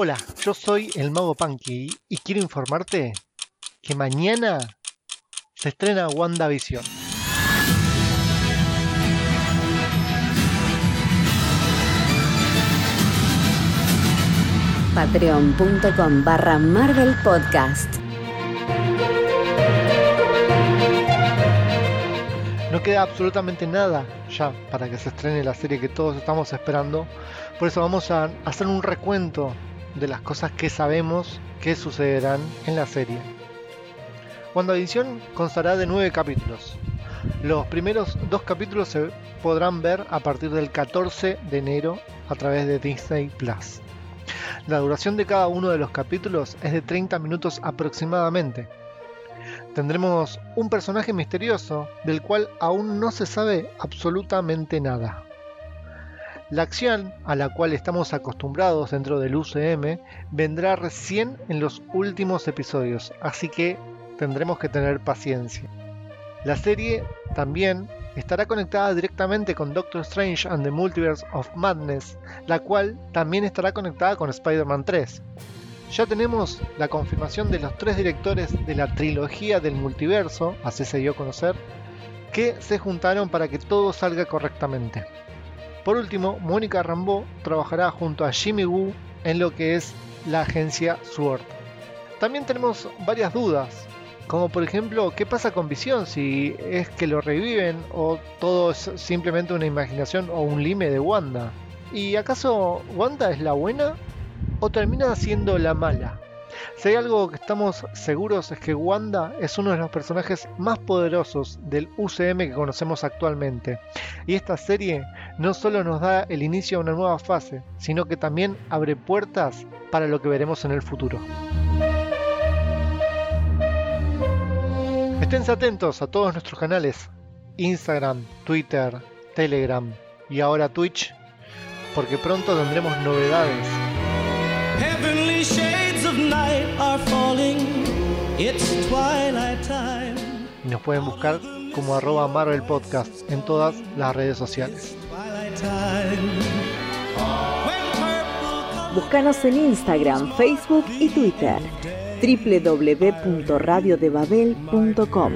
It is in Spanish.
Hola, yo soy el Mago Punky y quiero informarte que mañana se estrena WandaVision. Patreon.com barra Marvel Podcast. No queda absolutamente nada ya para que se estrene la serie que todos estamos esperando. Por eso vamos a hacer un recuento de las cosas que sabemos que sucederán en la serie. WandaVision constará de nueve capítulos. Los primeros dos capítulos se podrán ver a partir del 14 de enero a través de Disney Plus. La duración de cada uno de los capítulos es de 30 minutos aproximadamente. Tendremos un personaje misterioso del cual aún no se sabe absolutamente nada. La acción a la cual estamos acostumbrados dentro del UCM vendrá recién en los últimos episodios, así que tendremos que tener paciencia. La serie también estará conectada directamente con Doctor Strange and the Multiverse of Madness, la cual también estará conectada con Spider-Man 3. Ya tenemos la confirmación de los tres directores de la trilogía del multiverso, así se dio a conocer, que se juntaron para que todo salga correctamente. Por último, Mónica Rambeau trabajará junto a Jimmy Woo en lo que es la agencia SWORD. También tenemos varias dudas, como por ejemplo, ¿qué pasa con Visión? Si es que lo reviven o todo es simplemente una imaginación o un lime de Wanda. ¿Y acaso Wanda es la buena o termina siendo la mala? Si hay algo que estamos seguros es que Wanda es uno de los personajes más poderosos del UCM que conocemos actualmente. Y esta serie no solo nos da el inicio a una nueva fase, sino que también abre puertas para lo que veremos en el futuro. Esténse atentos a todos nuestros canales, Instagram, Twitter, Telegram y ahora Twitch, porque pronto tendremos novedades. Y nos pueden buscar como arroba Marvel Podcast en todas las redes sociales. Búscanos en Instagram, Facebook y Twitter www.radiodebabel.com.